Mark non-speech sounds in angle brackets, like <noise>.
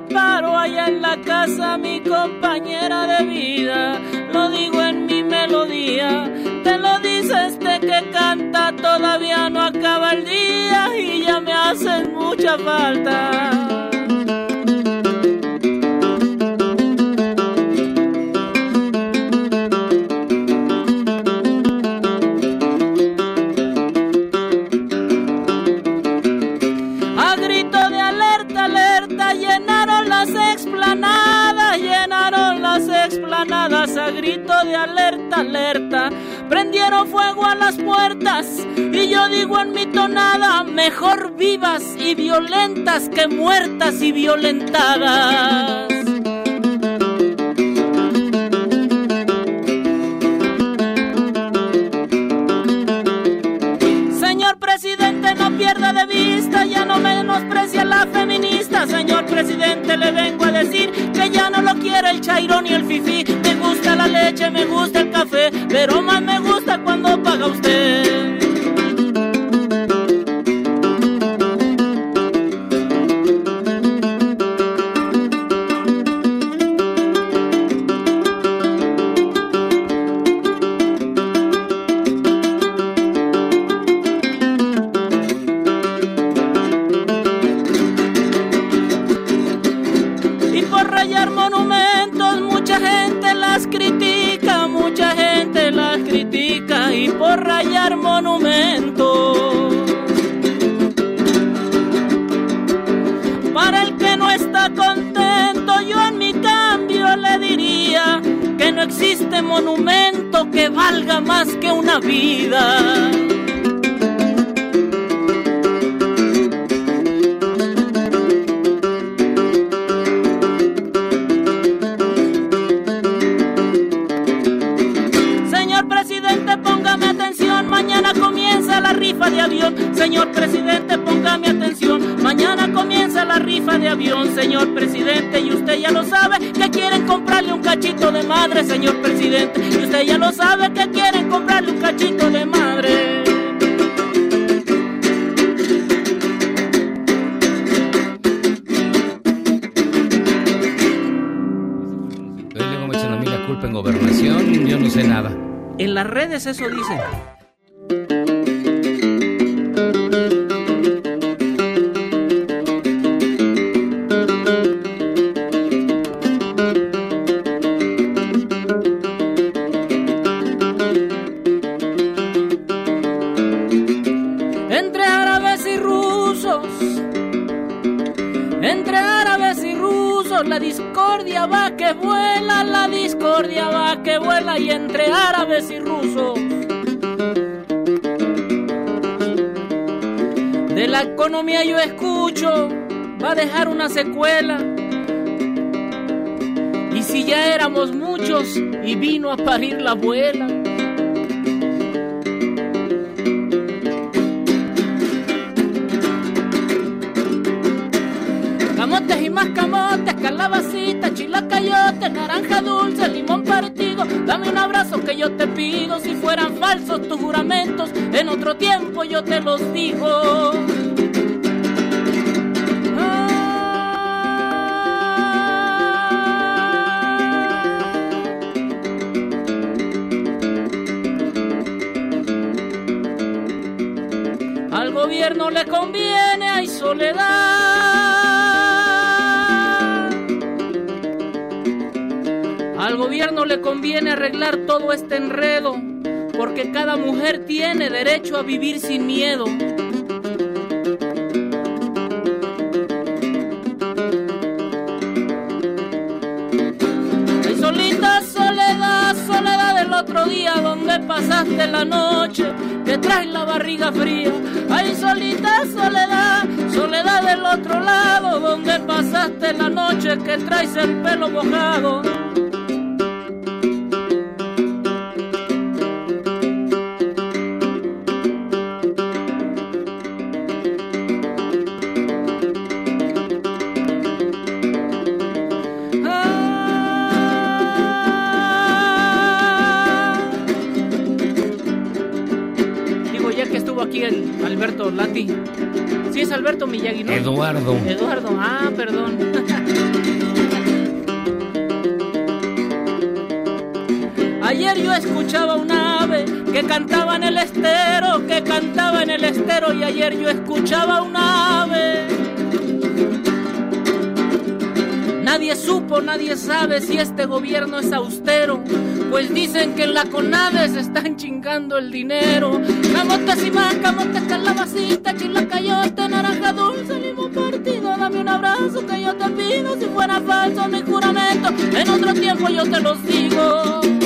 paro allá en la casa, mi compañera de vida. Lo digo en mi melodía, te lo dice este que canta, todavía no acaba el día y ya me hacen mucha falta. A grito de alerta, alerta, prendieron fuego a las puertas y yo digo en mi tonada, mejor vivas y violentas que muertas y violentadas. Señor presidente, no pierda de vista, ya no menosprecia la feminista. Señor presidente, le vengo a decir que ya no lo quiere el chairo ni el fifí. Me gusta la leche, me gusta el café, pero más me gusta cuando paga usted. Rayar monumentos mucha gente las critica, mucha gente las critica y por rayar monumentos. Para el que no está contento, yo en mi cambio le diría que no existe monumento que valga más que una vida. Señor presidente, póngame atención, mañana comienza la rifa de avión. Señor presidente, y usted ya lo sabe que quieren comprarle un cachito de madre, señor presidente. Y usted ya lo sabe que quieren comprarle un cachito de madre. Culpa en gobernación, yo no sé nada. En las redes eso dicen. La discordia va que vuela, la discordia va que vuela, y entre árabes y rusos. De la economía yo escucho, va a dejar una secuela. Y si ya éramos muchos y vino a parir la abuela. Dame un abrazo que yo te pido. Si fueran falsos tus juramentos, en otro tiempo yo te los digo. Al gobierno le conviene, hay soledad. Gobierno le conviene arreglar todo este enredo, porque cada mujer tiene derecho a vivir sin miedo. Ay, solita soledad, soledad del otro día donde pasaste la noche, que traes la barriga fría. Ay, solita soledad, soledad del otro lado donde pasaste la noche, que traes el pelo mojado. Estuvo aquí el Alberto Lati. Sí, es Alberto Miyagi, ¿no? Eduardo. Eduardo, ah, perdón. <laughs> Ayer yo escuchaba un ave que cantaba en el estero, que cantaba en el estero y ayer yo escuchaba un ave. Nadie supo, nadie sabe si este gobierno es austero, pues dicen que en la CONADE se están chingando el dinero. Camote más, camote calabacita, chilacayote, naranja dulce, limo partido. Dame un abrazo que yo te pido, si fuera falso mi juramento, en otro tiempo yo te los digo.